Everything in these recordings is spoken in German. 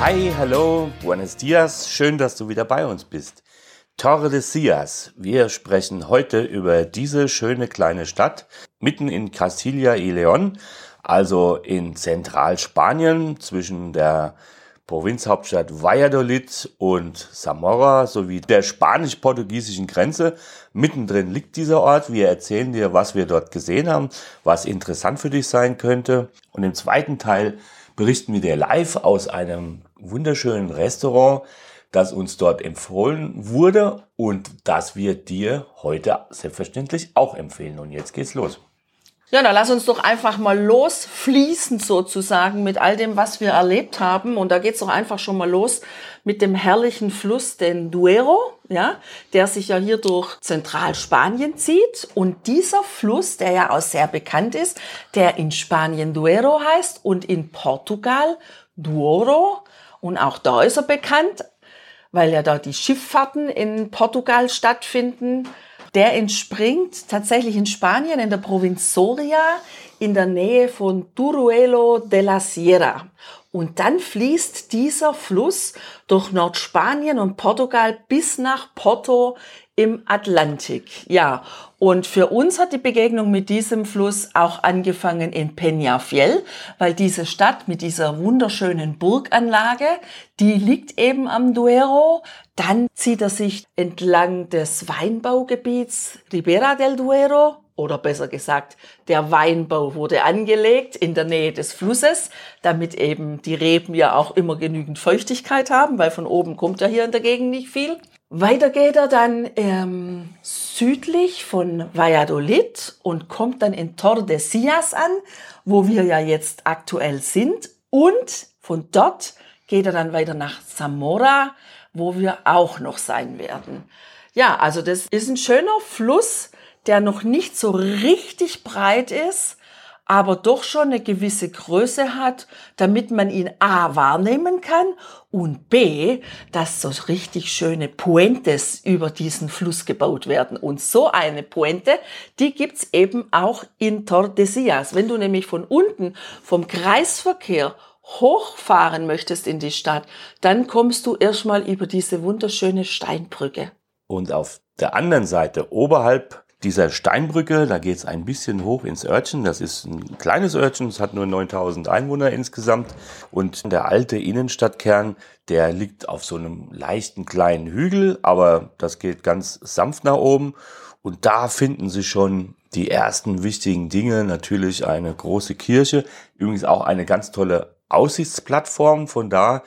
Hi, hallo, buenos dias, schön, dass du wieder bei uns bist. Tordesillas. Wir sprechen heute über diese schöne kleine Stadt mitten in Castilla y León, also in Zentralspanien zwischen der Provinzhauptstadt Valladolid und Zamora sowie der spanisch-portugiesischen Grenze. Mittendrin liegt dieser Ort. Wir erzählen dir, was wir dort gesehen haben, was interessant für dich sein könnte. Und im zweiten Teil berichten wir dir live aus einem wunderschönen Restaurant, das uns dort empfohlen wurde und das wir dir heute selbstverständlich auch empfehlen. Und jetzt geht's los. Ja, dann lass uns doch einfach mal losfließen sozusagen mit all dem, was wir erlebt haben. Und da geht's doch einfach schon mal los mit dem herrlichen Fluss, den Duero, ja, der sich ja hier durch Zentralspanien zieht. Und dieser Fluss, der ja auch sehr bekannt ist, der in Spanien Duero heißt und in Portugal Douro. Und auch da ist er bekannt, weil ja da die Schifffahrten in Portugal stattfinden. Der entspringt tatsächlich in Spanien, in der Provinz Soria, in der Nähe von Turuelo de la Sierra. Und dann fließt dieser Fluss durch Nordspanien und Portugal bis nach Porto im Atlantik. Ja, und für uns hat die Begegnung mit diesem Fluss auch angefangen in Peñafiel, weil diese Stadt mit dieser wunderschönen Burganlage, die liegt eben am Duero. Dann zieht er sich entlang des Weinbaugebiets Ribera del Duero oder besser gesagt, der Weinbau wurde angelegt in der Nähe des Flusses, damit eben die Reben ja auch immer genügend Feuchtigkeit haben, weil von oben kommt ja hier in der Gegend nicht viel. Weiter geht er dann ähm, südlich von Valladolid und kommt dann in Tordesillas an, wo wir ja jetzt aktuell sind. Und von dort geht er dann weiter nach Zamora, wo wir auch noch sein werden. Ja, also das ist ein schöner Fluss, der noch nicht so richtig breit ist, aber doch schon eine gewisse Größe hat, damit man ihn A wahrnehmen kann und B, dass so richtig schöne Puentes über diesen Fluss gebaut werden. Und so eine Puente, die gibt's eben auch in Tordesillas. Wenn du nämlich von unten vom Kreisverkehr hochfahren möchtest in die Stadt, dann kommst du erstmal über diese wunderschöne Steinbrücke. Und auf der anderen Seite, oberhalb dieser Steinbrücke, da geht es ein bisschen hoch ins Örtchen. Das ist ein kleines Örtchen, es hat nur 9000 Einwohner insgesamt. Und der alte Innenstadtkern, der liegt auf so einem leichten kleinen Hügel, aber das geht ganz sanft nach oben. Und da finden Sie schon die ersten wichtigen Dinge. Natürlich eine große Kirche, übrigens auch eine ganz tolle Aussichtsplattform. Von da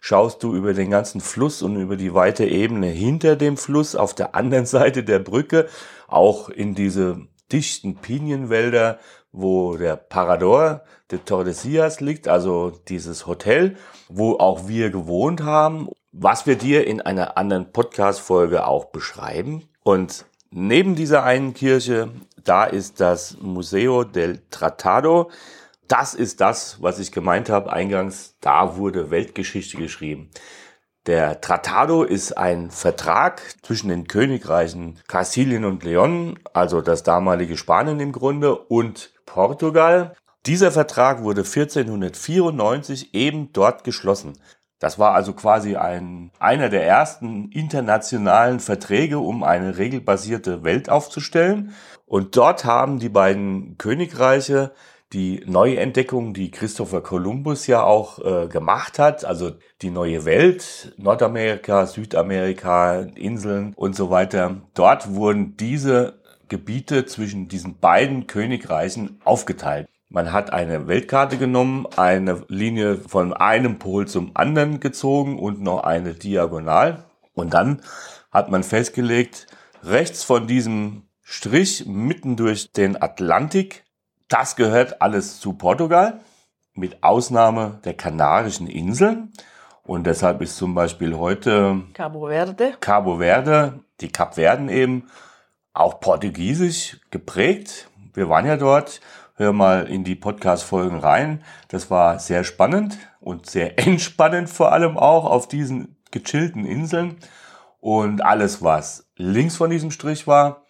schaust du über den ganzen Fluss und über die weite Ebene hinter dem Fluss auf der anderen Seite der Brücke auch in diese dichten Pinienwälder, wo der Parador de Tordesillas liegt, also dieses Hotel, wo auch wir gewohnt haben, was wir dir in einer anderen Podcast-Folge auch beschreiben. Und neben dieser einen Kirche, da ist das Museo del Tratado. Das ist das, was ich gemeint habe eingangs. Da wurde Weltgeschichte geschrieben. Der Tratado ist ein Vertrag zwischen den Königreichen Kastilien und Leon, also das damalige Spanien im Grunde, und Portugal. Dieser Vertrag wurde 1494 eben dort geschlossen. Das war also quasi ein, einer der ersten internationalen Verträge, um eine regelbasierte Welt aufzustellen. Und dort haben die beiden Königreiche die Neuentdeckung, die Christopher Columbus ja auch äh, gemacht hat, also die neue Welt, Nordamerika, Südamerika, Inseln und so weiter. Dort wurden diese Gebiete zwischen diesen beiden Königreichen aufgeteilt. Man hat eine Weltkarte genommen, eine Linie von einem Pol zum anderen gezogen und noch eine Diagonal. Und dann hat man festgelegt, rechts von diesem Strich mitten durch den Atlantik das gehört alles zu Portugal, mit Ausnahme der Kanarischen Inseln. Und deshalb ist zum Beispiel heute Cabo Verde. Cabo Verde, die Kapverden eben, auch portugiesisch geprägt. Wir waren ja dort. Hör mal in die Podcast-Folgen rein. Das war sehr spannend und sehr entspannend vor allem auch auf diesen gechillten Inseln. Und alles, was links von diesem Strich war,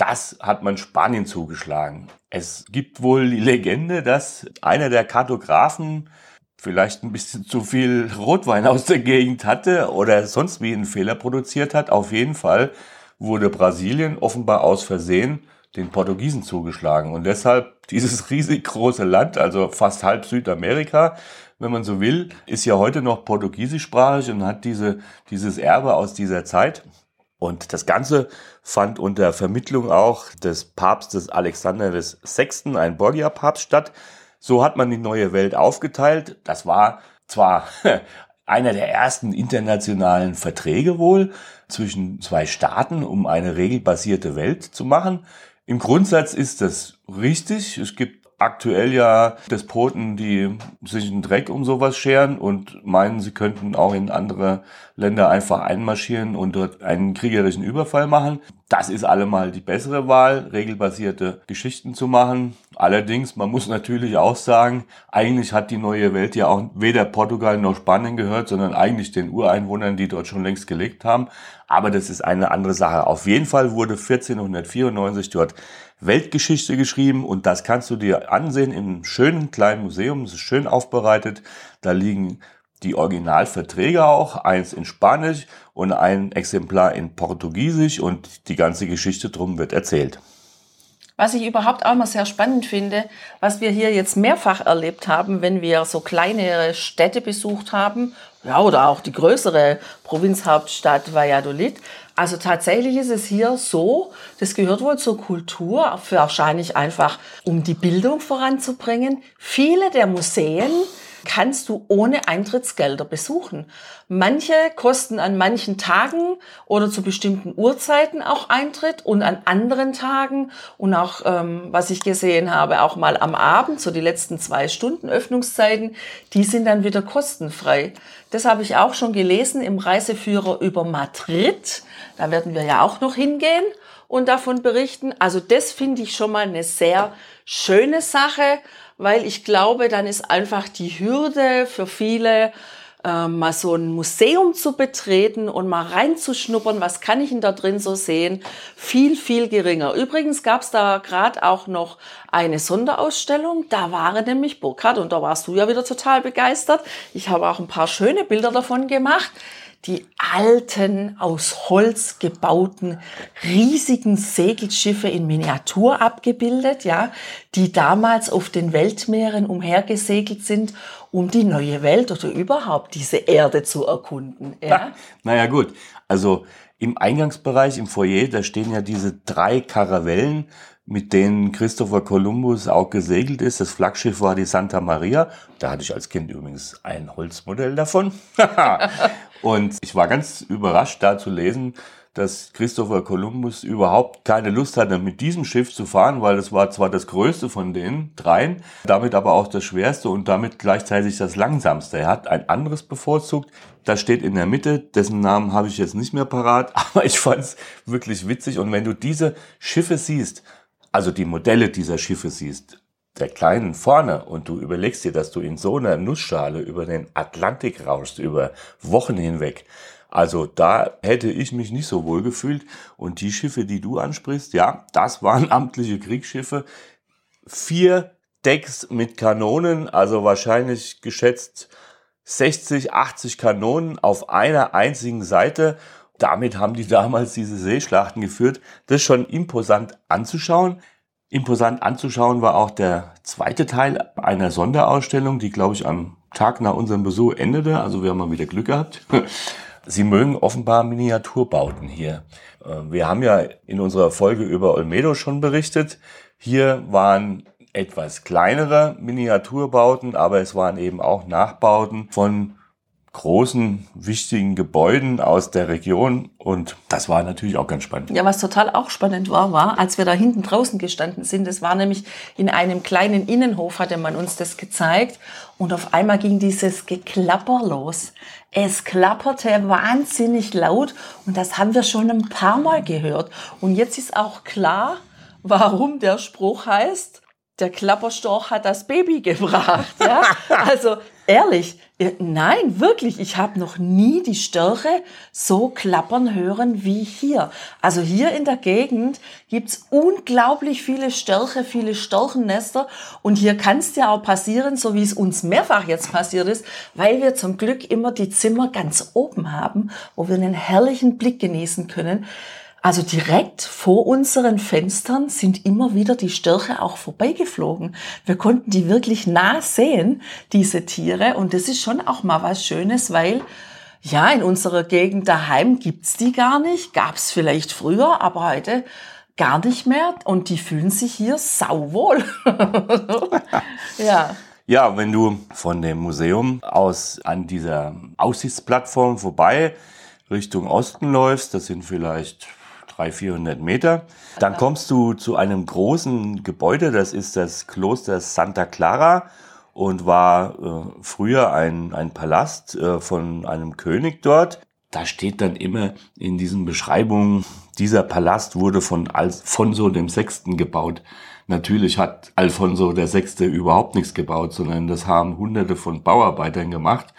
das hat man Spanien zugeschlagen. Es gibt wohl die Legende, dass einer der Kartografen vielleicht ein bisschen zu viel Rotwein aus der Gegend hatte oder sonst wie einen Fehler produziert hat. Auf jeden Fall wurde Brasilien offenbar aus Versehen den Portugiesen zugeschlagen. Und deshalb dieses riesig große Land, also fast halb Südamerika, wenn man so will, ist ja heute noch portugiesischsprachig und hat diese, dieses Erbe aus dieser Zeit. Und das Ganze fand unter Vermittlung auch des Papstes Alexander VI., ein Borgia-Papst, statt. So hat man die neue Welt aufgeteilt. Das war zwar einer der ersten internationalen Verträge wohl zwischen zwei Staaten, um eine regelbasierte Welt zu machen. Im Grundsatz ist das richtig. Es gibt aktuell ja Despoten, die sich einen Dreck um sowas scheren und meinen, sie könnten auch in andere Länder einfach einmarschieren und dort einen kriegerischen Überfall machen. Das ist allemal die bessere Wahl, regelbasierte Geschichten zu machen. Allerdings, man muss natürlich auch sagen, eigentlich hat die neue Welt ja auch weder Portugal noch Spanien gehört, sondern eigentlich den Ureinwohnern, die dort schon längst gelebt haben. Aber das ist eine andere Sache. Auf jeden Fall wurde 1494 dort Weltgeschichte geschrieben und das kannst du dir ansehen im schönen kleinen Museum. Es ist schön aufbereitet. Da liegen die Originalverträge auch, eins in Spanisch und ein Exemplar in Portugiesisch und die ganze Geschichte drum wird erzählt. Was ich überhaupt auch mal sehr spannend finde, was wir hier jetzt mehrfach erlebt haben, wenn wir so kleinere Städte besucht haben, ja, oder auch die größere Provinzhauptstadt Valladolid. Also tatsächlich ist es hier so, das gehört wohl zur Kultur, wahrscheinlich einfach, um die Bildung voranzubringen. Viele der Museen kannst du ohne Eintrittsgelder besuchen. Manche kosten an manchen Tagen oder zu bestimmten Uhrzeiten auch Eintritt und an anderen Tagen und auch, ähm, was ich gesehen habe, auch mal am Abend, so die letzten zwei Stunden Öffnungszeiten, die sind dann wieder kostenfrei. Das habe ich auch schon gelesen im Reiseführer über Madrid. Da werden wir ja auch noch hingehen und davon berichten. Also das finde ich schon mal eine sehr schöne Sache weil ich glaube, dann ist einfach die Hürde für viele, äh, mal so ein Museum zu betreten und mal reinzuschnuppern, was kann ich denn da drin so sehen, viel, viel geringer. Übrigens gab es da gerade auch noch eine Sonderausstellung, da war nämlich Burkhard und da warst du ja wieder total begeistert. Ich habe auch ein paar schöne Bilder davon gemacht die alten, aus Holz gebauten, riesigen Segelschiffe in Miniatur abgebildet, ja, die damals auf den Weltmeeren umhergesegelt sind, um die neue Welt oder überhaupt diese Erde zu erkunden, ja. naja, gut. Also, im Eingangsbereich, im Foyer, da stehen ja diese drei Karavellen, mit denen Christopher Columbus auch gesegelt ist. Das Flaggschiff war die Santa Maria. Da hatte ich als Kind übrigens ein Holzmodell davon. Und ich war ganz überrascht da zu lesen, dass Christopher Columbus überhaupt keine Lust hatte, mit diesem Schiff zu fahren, weil es war zwar das größte von den dreien, damit aber auch das schwerste und damit gleichzeitig das langsamste. Er hat ein anderes bevorzugt. Das steht in der Mitte, dessen Namen habe ich jetzt nicht mehr parat, aber ich fand es wirklich witzig. Und wenn du diese Schiffe siehst, also die Modelle dieser Schiffe siehst, der Kleinen vorne und du überlegst dir, dass du in so einer Nussschale über den Atlantik rauschst, über Wochen hinweg. Also da hätte ich mich nicht so wohl gefühlt. Und die Schiffe, die du ansprichst, ja, das waren amtliche Kriegsschiffe. Vier Decks mit Kanonen, also wahrscheinlich geschätzt 60, 80 Kanonen auf einer einzigen Seite. Damit haben die damals diese Seeschlachten geführt. Das ist schon imposant anzuschauen. Imposant anzuschauen war auch der zweite Teil einer Sonderausstellung, die, glaube ich, am Tag nach unserem Besuch endete. Also wir haben mal wieder Glück gehabt. Sie mögen offenbar Miniaturbauten hier. Äh, wir haben ja in unserer Folge über Olmedo schon berichtet. Hier waren etwas kleinere Miniaturbauten, aber es waren eben auch Nachbauten von großen, wichtigen Gebäuden aus der Region. Und das war natürlich auch ganz spannend. Ja, was total auch spannend war, war, als wir da hinten draußen gestanden sind, das war nämlich in einem kleinen Innenhof, hatte man uns das gezeigt. Und auf einmal ging dieses Geklapper los. Es klapperte wahnsinnig laut und das haben wir schon ein paar Mal gehört. Und jetzt ist auch klar, warum der Spruch heißt, der Klapperstorch hat das Baby gebracht. Ja? Also ehrlich, nein, wirklich, ich habe noch nie die Störche so klappern hören wie hier. Also hier in der Gegend gibt's unglaublich viele Störche, viele Storchennester und hier kann es ja auch passieren, so wie es uns mehrfach jetzt passiert ist, weil wir zum Glück immer die Zimmer ganz oben haben, wo wir einen herrlichen Blick genießen können. Also direkt vor unseren Fenstern sind immer wieder die Störche auch vorbeigeflogen. Wir konnten die wirklich nah sehen, diese Tiere. Und das ist schon auch mal was Schönes, weil ja, in unserer Gegend daheim gibt's die gar nicht. Gab's vielleicht früher, aber heute gar nicht mehr. Und die fühlen sich hier sauwohl. ja. Ja, wenn du von dem Museum aus an dieser Aussichtsplattform vorbei Richtung Osten läufst, das sind vielleicht 300, 400 Meter. Dann kommst du zu einem großen Gebäude, das ist das Kloster Santa Clara und war äh, früher ein, ein Palast äh, von einem König dort. Da steht dann immer in diesen Beschreibungen, dieser Palast wurde von Alfonso dem Sechsten gebaut. Natürlich hat Alfonso der Sechste überhaupt nichts gebaut, sondern das haben hunderte von Bauarbeitern gemacht.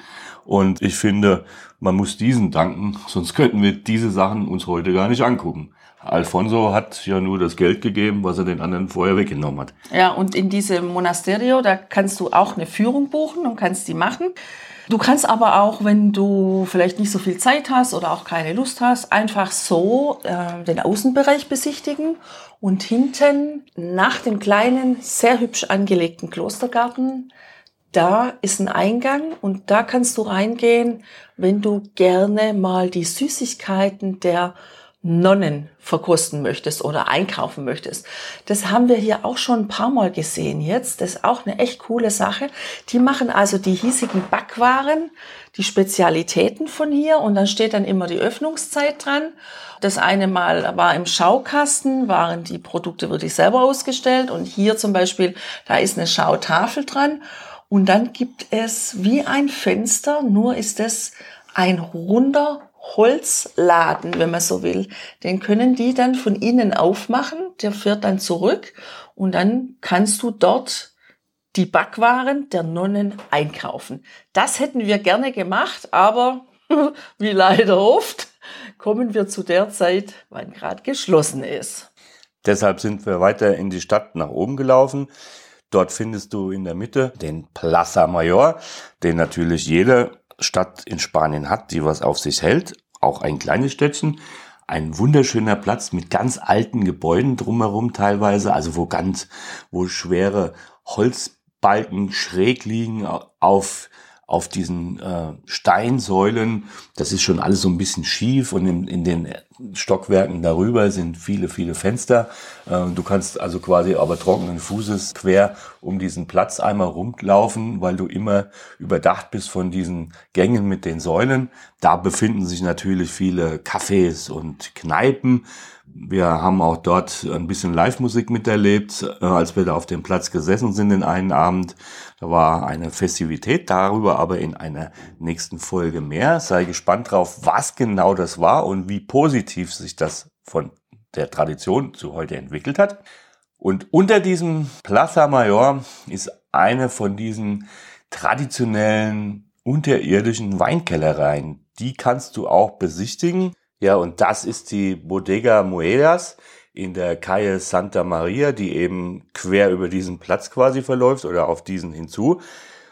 Und ich finde, man muss diesen danken, sonst könnten wir diese Sachen uns heute gar nicht angucken. Alfonso hat ja nur das Geld gegeben, was er den anderen vorher weggenommen hat. Ja, und in diesem Monasterio, da kannst du auch eine Führung buchen und kannst die machen. Du kannst aber auch, wenn du vielleicht nicht so viel Zeit hast oder auch keine Lust hast, einfach so äh, den Außenbereich besichtigen und hinten nach dem kleinen, sehr hübsch angelegten Klostergarten da ist ein Eingang und da kannst du reingehen, wenn du gerne mal die Süßigkeiten der Nonnen verkosten möchtest oder einkaufen möchtest. Das haben wir hier auch schon ein paar Mal gesehen jetzt. Das ist auch eine echt coole Sache. Die machen also die hiesigen Backwaren, die Spezialitäten von hier und dann steht dann immer die Öffnungszeit dran. Das eine Mal war im Schaukasten, waren die Produkte wirklich selber ausgestellt und hier zum Beispiel, da ist eine Schautafel dran und dann gibt es wie ein Fenster, nur ist es ein runder Holzladen, wenn man so will. Den können die dann von innen aufmachen, der fährt dann zurück und dann kannst du dort die Backwaren der Nonnen einkaufen. Das hätten wir gerne gemacht, aber wie leider oft kommen wir zu der Zeit, wann gerade geschlossen ist. Deshalb sind wir weiter in die Stadt nach oben gelaufen. Dort findest du in der Mitte den Plaza Mayor, den natürlich jede Stadt in Spanien hat, die was auf sich hält. Auch ein kleines Städtchen. Ein wunderschöner Platz mit ganz alten Gebäuden drumherum teilweise, also wo ganz, wo schwere Holzbalken schräg liegen auf auf diesen äh, Steinsäulen. Das ist schon alles so ein bisschen schief und in, in den Stockwerken darüber sind viele, viele Fenster. Äh, du kannst also quasi aber trockenen Fußes quer um diesen Platz einmal rumlaufen, weil du immer überdacht bist von diesen Gängen mit den Säulen. Da befinden sich natürlich viele Cafés und Kneipen. Wir haben auch dort ein bisschen Live-Musik miterlebt, äh, als wir da auf dem Platz gesessen sind in einen Abend. Da war eine Festivität darüber, aber in einer nächsten Folge mehr. Sei gespannt drauf, was genau das war und wie positiv sich das von der Tradition zu heute entwickelt hat. Und unter diesem Plaza Mayor ist eine von diesen traditionellen unterirdischen Weinkellereien. Die kannst du auch besichtigen. Ja, und das ist die Bodega Muedas in der Calle Santa Maria, die eben quer über diesen Platz quasi verläuft oder auf diesen hinzu.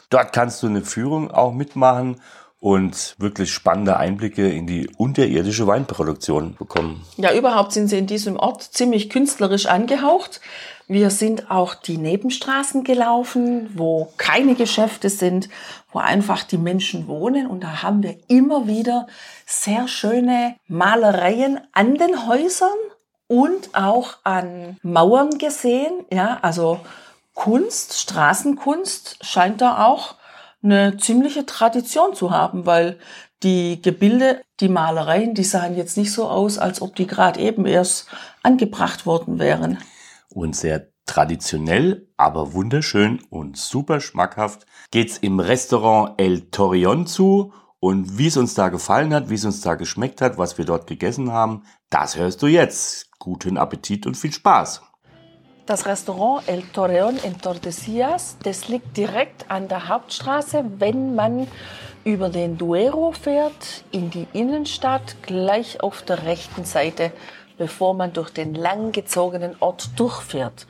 Dort kannst du eine Führung auch mitmachen und wirklich spannende Einblicke in die unterirdische Weinproduktion bekommen. Ja, überhaupt sind sie in diesem Ort ziemlich künstlerisch angehaucht. Wir sind auch die Nebenstraßen gelaufen, wo keine Geschäfte sind, wo einfach die Menschen wohnen. Und da haben wir immer wieder sehr schöne Malereien an den Häusern und auch an Mauern gesehen. Ja, also Kunst, Straßenkunst scheint da auch eine ziemliche Tradition zu haben, weil die Gebilde, die Malereien, die sahen jetzt nicht so aus, als ob die gerade eben erst angebracht worden wären. Und sehr traditionell, aber wunderschön und super schmackhaft geht's im Restaurant El Torreon zu. Und wie es uns da gefallen hat, wie es uns da geschmeckt hat, was wir dort gegessen haben, das hörst du jetzt. Guten Appetit und viel Spaß. Das Restaurant El Torreon in Tordesillas, das liegt direkt an der Hauptstraße, wenn man über den Duero fährt, in die Innenstadt, gleich auf der rechten Seite, bevor man durch den langgezogenen Ort durchfährt.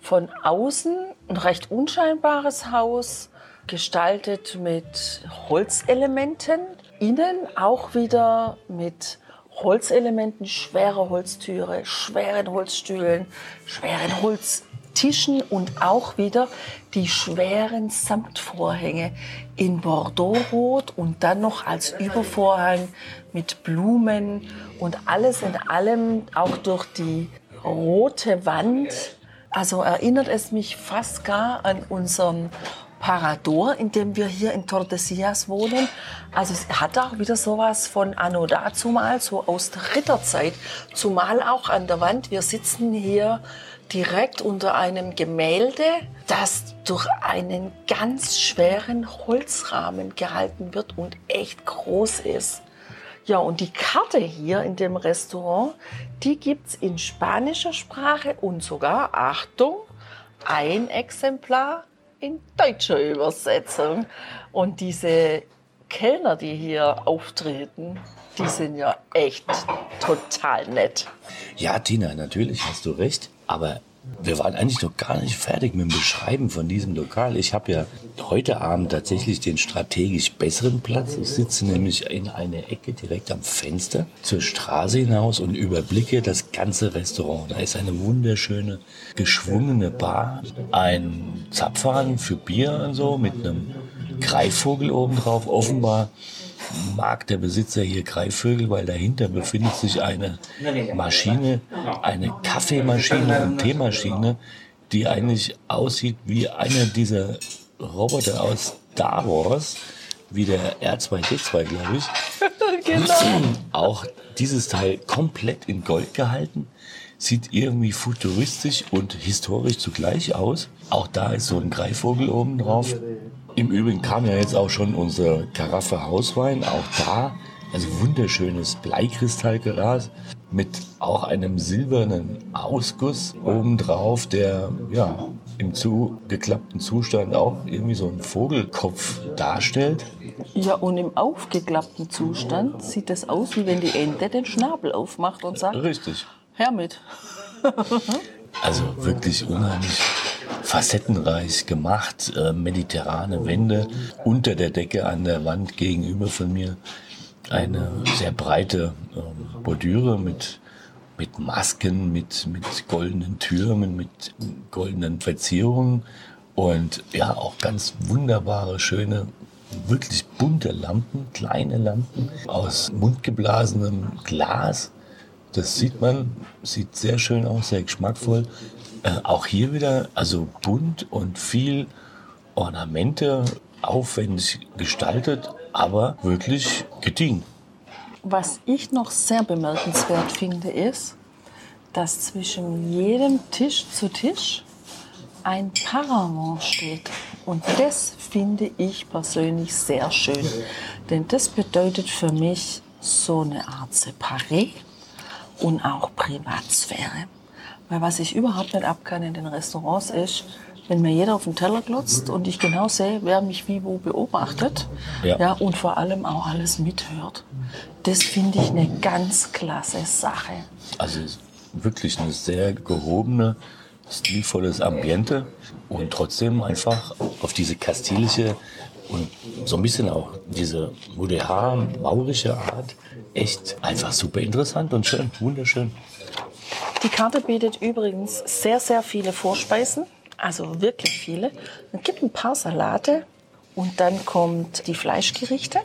Von außen ein recht unscheinbares Haus, gestaltet mit Holzelementen, innen auch wieder mit Holzelementen, schwere Holztüre, schweren Holzstühlen, schweren Holztischen und auch wieder die schweren Samtvorhänge in Bordeauxrot und dann noch als Übervorhang mit Blumen und alles in allem auch durch die rote Wand. Also erinnert es mich fast gar an unseren Parador, in dem wir hier in Tordesillas wohnen. Also es hat auch wieder sowas von Anno dazumal, so aus der Ritterzeit. Zumal auch an der Wand. Wir sitzen hier direkt unter einem Gemälde, das durch einen ganz schweren Holzrahmen gehalten wird und echt groß ist. Ja, und die Karte hier in dem Restaurant, die gibt's in spanischer Sprache und sogar, Achtung, ein Exemplar in deutscher Übersetzung. Und diese Kellner, die hier auftreten, die sind ja echt total nett. Ja, Tina, natürlich hast du recht. Aber wir waren eigentlich noch gar nicht fertig mit dem Beschreiben von diesem Lokal. Ich habe ja heute Abend tatsächlich den strategisch besseren Platz. Ich sitze nämlich in einer Ecke direkt am Fenster zur Straße hinaus und überblicke das ganze Restaurant. Da ist eine wunderschöne geschwungene Bar, ein Zapfhahn für Bier und so mit einem Greifvogel oben drauf. Offenbar mag der Besitzer hier Greifvögel, weil dahinter befindet sich eine Maschine, eine Kaffeemaschine und Teemaschine, die eigentlich aussieht wie einer dieser Roboter aus Star Wars, wie der R2D2, glaube ich. genau. Auch dieses Teil komplett in Gold gehalten. Sieht irgendwie futuristisch und historisch zugleich aus. Auch da ist so ein Greifvogel oben drauf. Im Übrigen kam ja jetzt auch schon unsere Karaffe Hauswein, auch da, also wunderschönes Bleikristallglas mit auch einem silbernen Ausguss obendrauf, der ja im zugeklappten Zustand auch irgendwie so einen Vogelkopf darstellt. Ja, und im aufgeklappten Zustand sieht es aus, wie wenn die Ente den Schnabel aufmacht und sagt: Richtig. Hermit. also wirklich unheimlich facettenreich gemacht, äh, mediterrane Wände, unter der Decke an der Wand gegenüber von mir eine sehr breite äh, Bordüre mit, mit Masken, mit, mit goldenen Türmen, mit goldenen Verzierungen und ja, auch ganz wunderbare, schöne, wirklich bunte Lampen, kleine Lampen aus mundgeblasenem Glas. Das sieht man, sieht sehr schön aus, sehr geschmackvoll. Äh, auch hier wieder, also bunt und viel Ornamente, aufwendig gestaltet, aber wirklich gediegen. Was ich noch sehr bemerkenswert finde, ist, dass zwischen jedem Tisch zu Tisch ein Paravent steht. Und das finde ich persönlich sehr schön. Denn das bedeutet für mich so eine Art Separé und auch Privatsphäre. Weil was ich überhaupt nicht abkann in den Restaurants ist, wenn mir jeder auf den Teller glotzt und ich genau sehe, wer mich wie wo beobachtet ja. ja und vor allem auch alles mithört. Das finde ich eine ganz klasse Sache. Also wirklich eine sehr gehobene, stilvolles Ambiente und trotzdem einfach auf diese kastilische und so ein bisschen auch diese maurische Art echt einfach super interessant und schön, wunderschön. Die Karte bietet übrigens sehr, sehr viele Vorspeisen, also wirklich viele. Es gibt ein paar Salate und dann kommt die Fleischgerichte.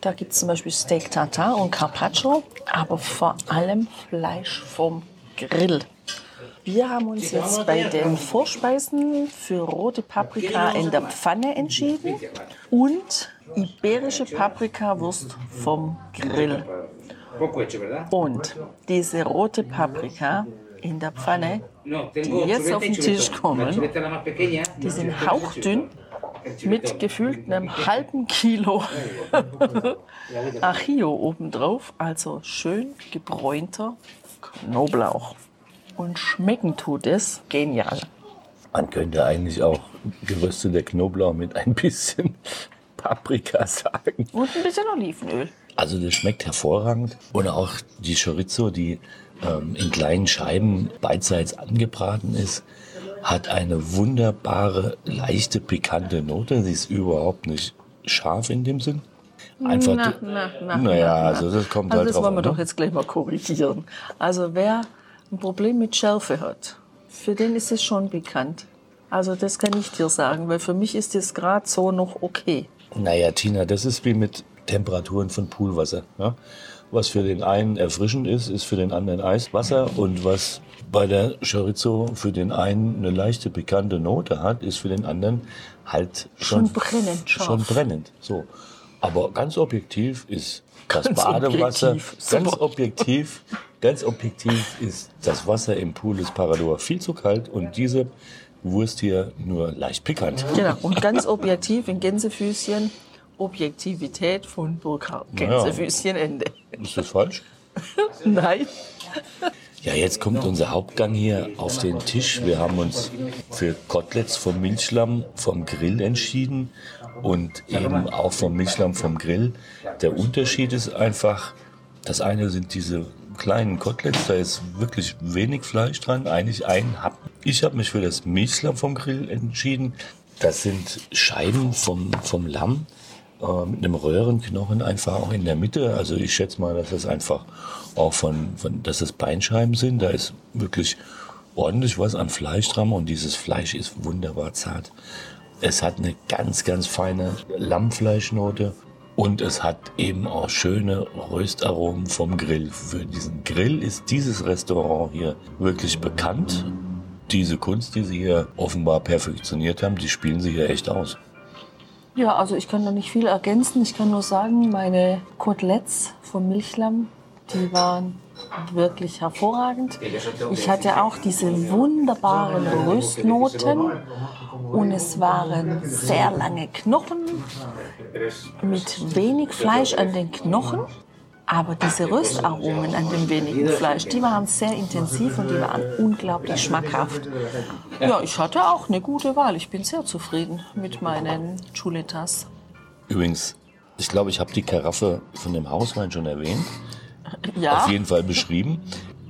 Da gibt es zum Beispiel Steak Tartar und Carpaccio, aber vor allem Fleisch vom Grill. Wir haben uns jetzt bei den Vorspeisen für rote Paprika in der Pfanne entschieden und iberische Paprikawurst vom Grill. Und diese rote Paprika in der Pfanne, die jetzt auf den Tisch kommen, die sind hauchdünn mit gefühlt einem halben Kilo Achio obendrauf, also schön gebräunter Knoblauch. Und schmecken tut es genial. Man könnte eigentlich auch gerösteter Knoblauch mit ein bisschen Paprika sagen. Und ein bisschen Olivenöl. Also das schmeckt hervorragend. Und auch die Chorizo, die ähm, in kleinen Scheiben beidseits angebraten ist, hat eine wunderbare, leichte, pikante Note. Sie ist überhaupt nicht scharf in dem Sinn. Einfach, Na, na, na, naja, na, na. also das kommt Also halt das wollen wir an, doch ne? jetzt gleich mal korrigieren. Also wer ein Problem mit Schärfe hat, für den ist es schon bekannt. Also das kann ich dir sagen, weil für mich ist es gerade so noch okay. Naja, Tina, das ist wie mit Temperaturen von Poolwasser. Ja? Was für den einen erfrischend ist, ist für den anderen Eiswasser. Und was bei der Chorizo für den einen eine leichte pikante Note hat, ist für den anderen halt schon, Schon brennend scharf. Schon brennend. So. Aber ganz objektiv ist das Ganz Badewasser, objektiv. Ganz objektiv, ganz objektiv ist das Wasser im Pool des Parador viel zu kalt und diese Wurst hier nur leicht pikant. Genau. Und ganz objektiv in Gänsefüßchen, Objektivität von Burkhardt. Gänsefüßchen Ende. Ist das falsch? Nein. Ja, jetzt kommt unser Hauptgang hier auf den Tisch. Wir haben uns für Koteletts vom Milchlamm vom Grill entschieden und eben auch vom Milchlamm vom Grill. Der Unterschied ist einfach, das eine sind diese kleinen Koteletts, da ist wirklich wenig Fleisch dran, eigentlich ein Happen. Ich habe mich für das Milchlamm vom Grill entschieden. Das sind Scheiben vom, vom Lamm äh, mit einem Röhrenknochen einfach auch in der Mitte. Also ich schätze mal, dass das einfach auch von, von dass das Beinscheiben sind. Da ist wirklich ordentlich was an Fleisch dran und dieses Fleisch ist wunderbar zart. Es hat eine ganz, ganz feine Lammfleischnote und es hat eben auch schöne Röstaromen vom Grill. Für diesen Grill ist dieses Restaurant hier wirklich bekannt. Diese Kunst, die sie hier offenbar perfektioniert haben, die spielen sie hier echt aus. Ja, also ich kann da nicht viel ergänzen. Ich kann nur sagen, meine Koteletts vom Milchlamm, die waren wirklich hervorragend. Ich hatte auch diese wunderbaren Röstnoten und es waren sehr lange Knochen mit wenig Fleisch an den Knochen. Aber diese Röstaromen an dem wenigen Fleisch, die waren sehr intensiv und die waren unglaublich schmackhaft. Ja, ich hatte auch eine gute Wahl. Ich bin sehr zufrieden mit meinen Chuletas. Übrigens, ich glaube, ich habe die Karaffe von dem Hauswein schon erwähnt. Ja, Auf jeden Fall beschrieben.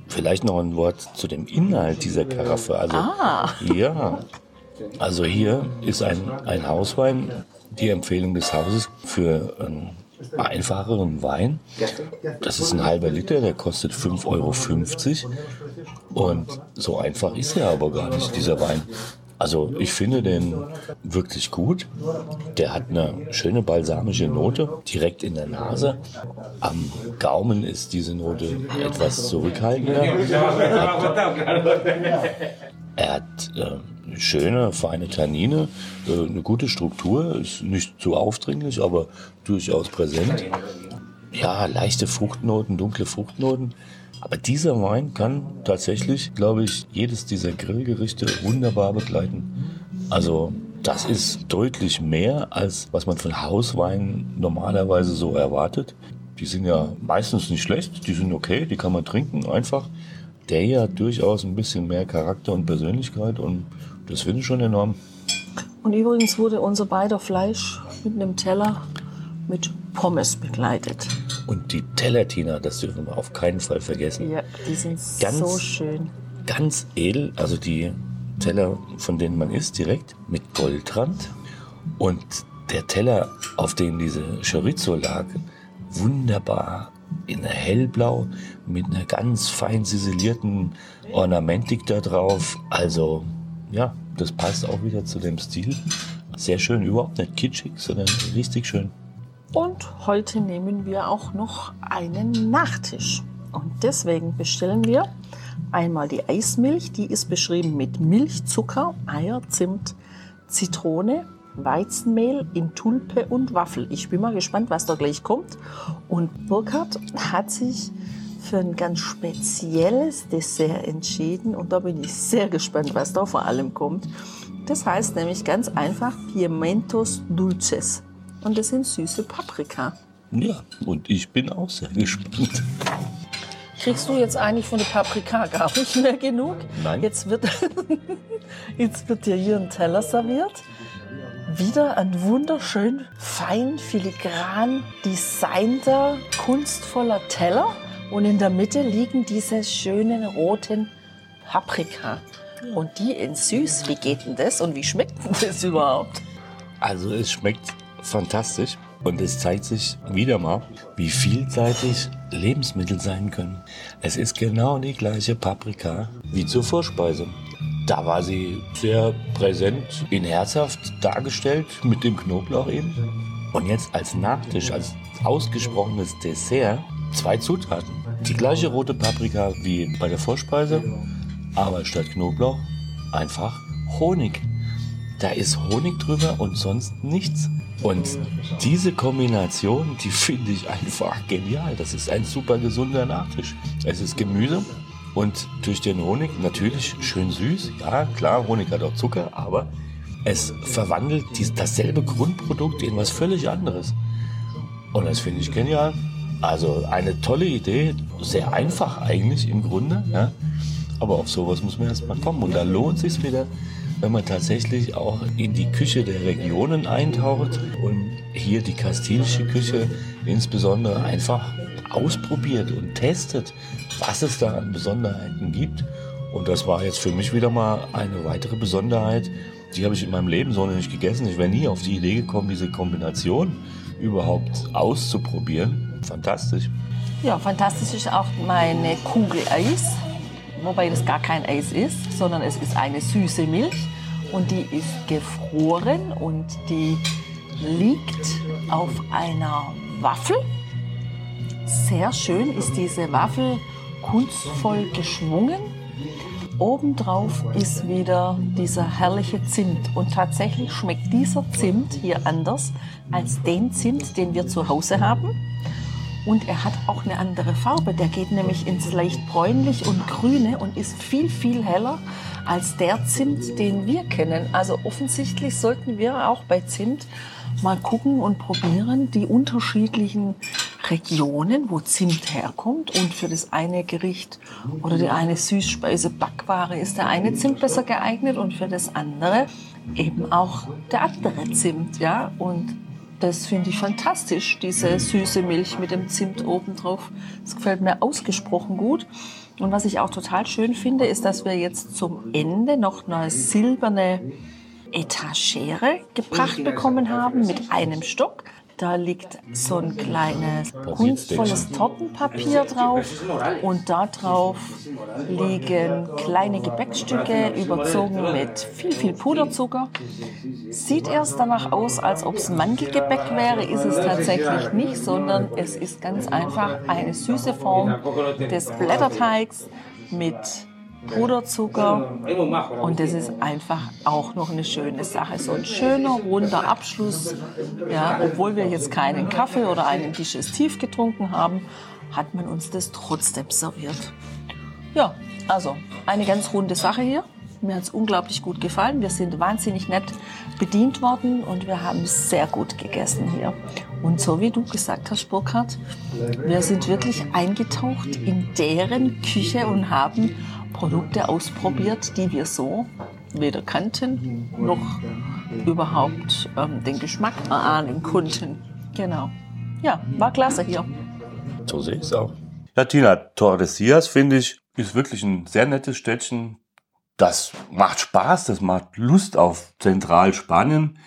Vielleicht noch ein Wort zu dem Inhalt dieser Karaffe. Also, Ah. Ja. Also hier ist ein, ein Hauswein, die Empfehlung des Hauses für einen einfacheren Wein. Das ist ein halber Liter, der kostet 5,50 Euro. Und so einfach ist er aber gar nicht, dieser Wein. Also ich finde den wirklich gut. Der hat eine schöne balsamische Note direkt in der Nase. Am Gaumen ist diese Note etwas zurückhaltender. Er hat äh, schöne, feine Tannine, äh, eine gute Struktur, ist nicht zu aufdringlich, aber durchaus präsent. Ja, leichte Fruchtnoten, dunkle Fruchtnoten. Aber dieser Wein kann tatsächlich, glaube ich, jedes dieser Grillgerichte wunderbar begleiten. Also das ist deutlich mehr, als was man von Hausweinen normalerweise so erwartet. Die sind ja meistens nicht schlecht, die sind okay, die kann man trinken einfach. Der hier hat durchaus ein bisschen mehr Charakter und Persönlichkeit und das finde ich schon enorm. und übrigens wurde unser beider Fleisch mit einem Teller mit Pommes begleitet. Und die Tellertina, das dürfen wir auf keinen Fall vergessen. Ja, die sind Ganz- so schön. Ganz edel, also die Teller, von denen man isst, direkt mit Goldrand. Und der Teller, auf dem diese Chorizo lag, wunderbar in hellblau mit einer ganz fein ziselierten Ornamentik da drauf. Also ja, das passt auch wieder zu dem Stil. Sehr schön, überhaupt nicht kitschig, sondern richtig schön. Und heute nehmen wir auch noch einen Nachtisch. Und deswegen bestellen wir Einmal die Eismilch, die ist beschrieben mit Milch, Zucker, Eier, Zimt, Zitrone, Weizenmehl in Tulpe und Waffel. Ich bin mal gespannt, was da gleich kommt. Und Burkhard hat sich für ein ganz spezielles Dessert entschieden und da bin ich sehr gespannt, was da vor allem kommt. Das heißt nämlich ganz einfach Pimientos Dulces und das sind süße Paprika. Ja, und ich bin auch sehr gespannt. Kriegst du jetzt eigentlich von der Paprika gar nicht mehr genug? Nein. Jetzt wird, jetzt wird dir hier ein Teller serviert. Wieder ein wunderschön fein, filigran designter, kunstvoller Teller. Und in der Mitte liegen diese schönen roten Paprika. Und die in süß. Wie geht denn das und wie schmeckt denn das überhaupt? Also es schmeckt fantastisch und es zeigt sich wieder mal, wie vielseitig Lebensmittel sein können. Es ist genau die gleiche Paprika wie zur Vorspeise. Da war sie sehr präsent in herzhaft dargestellt mit dem Knoblauch eben. Und jetzt als Nachtisch, als ausgesprochenes Dessert, zwei Zutaten. Die gleiche rote Paprika wie bei der Vorspeise, aber statt Knoblauch einfach Honig. Da ist Honig drüber und sonst nichts. Und diese Kombination, die finde ich einfach genial. Das ist ein super gesunder Nachtisch. Es ist Gemüse und durch den Honig natürlich schön süß. Ja, klar, Honig hat auch Zucker, aber es verwandelt dies, dasselbe Grundprodukt in was völlig anderes. Und das finde ich genial. Also eine tolle Idee, sehr einfach eigentlich im Grunde. Ja? Aber auf sowas muss man erst mal kommen. Und da lohnt sich wieder, wenn man tatsächlich auch in die Küche der Regionen eintaucht und hier die kastilische Küche insbesondere einfach ausprobiert und testet, was es da an Besonderheiten gibt. Und das war jetzt für mich wieder mal eine weitere Besonderheit. Die habe ich in meinem Leben so noch nicht gegessen. Ich wäre nie auf die Idee gekommen, diese Kombination überhaupt auszuprobieren. Fantastisch. Ja, fantastisch ist auch meine Kugel Eis, wobei das gar kein Eis ist, sondern es ist eine süße Milch und die ist gefroren und die liegt auf einer Waffel. Sehr schön ist diese Waffel kunstvoll geschwungen. Obendrauf ist wieder dieser herrliche Zimt. Und tatsächlich schmeckt dieser Zimt hier anders als den Zimt, den wir zu Hause haben. Und er hat auch eine andere Farbe. Der geht nämlich ins leicht bräunlich und grüne und ist viel, viel heller als der Zimt, den wir kennen. Also offensichtlich sollten wir auch bei Zimt mal gucken und probieren die unterschiedlichen Regionen, wo Zimt herkommt. Und für das eine Gericht oder die eine Süßspeise Backware ist der eine Zimt besser geeignet und für das andere eben auch der andere Zimt. Ja? Und das finde ich fantastisch, diese süße Milch mit dem Zimt obendrauf. Das gefällt mir ausgesprochen gut. Und was ich auch total schön finde, ist, dass wir jetzt zum Ende noch eine silberne Etagere gebracht bekommen haben mit einem Stock. Da liegt so ein kleines kunstvolles Tortenpapier drauf und da drauf liegen kleine Gebäckstücke überzogen mit viel, viel Puderzucker. Sieht erst danach aus, als ob es Mandelgebäck wäre, ist es tatsächlich nicht, sondern es ist ganz einfach eine süße Form des Blätterteigs mit Puderzucker und das ist einfach auch noch eine schöne Sache. So ein schöner, runder Abschluss. Ja, obwohl wir jetzt keinen Kaffee oder einen Digestiv getrunken haben, hat man uns das trotzdem serviert. Ja, also eine ganz runde Sache hier. Mir hat es unglaublich gut gefallen. Wir sind wahnsinnig nett bedient worden und wir haben sehr gut gegessen hier. Und so wie du gesagt hast, Burkhard, wir sind wirklich eingetaucht in deren Küche und haben Produkte ausprobiert, die wir so weder kannten noch überhaupt ähm, den Geschmack erahnen konnten. Genau. Ja, war klasse hier. So sehe ich es auch. Ja, Tina, Tordesillas finde ich, ist wirklich ein sehr nettes Städtchen. Das macht Spaß, das macht Lust auf Zentralspanien.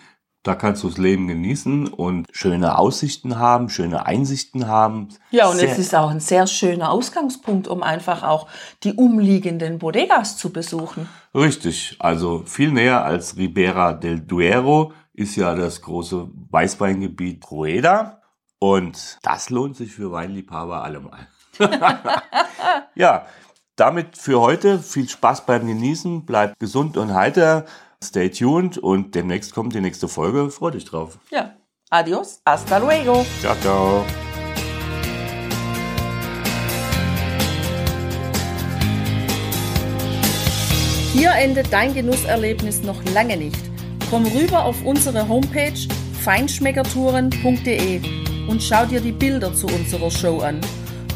Da kannst du das Leben genießen und schöne Aussichten haben, schöne Einsichten haben. Ja, und sehr es ist auch ein sehr schöner Ausgangspunkt, um einfach auch die umliegenden Bodegas zu besuchen. Richtig, also viel näher als Ribera del Duero ist ja das große Weißweingebiet Rueda. Und das lohnt sich für Weinliebhaber allemal. ja, damit für heute viel Spaß beim Genießen, bleibt gesund und heiter, stay tuned und demnächst kommt die nächste Folge. Freu dich drauf. Ja. Adios, hasta luego. Ciao, ciao. Hier endet dein Genusserlebnis noch lange nicht. Komm rüber auf unsere Homepage feinschmeckertouren.de und schau dir die Bilder zu unserer Show an.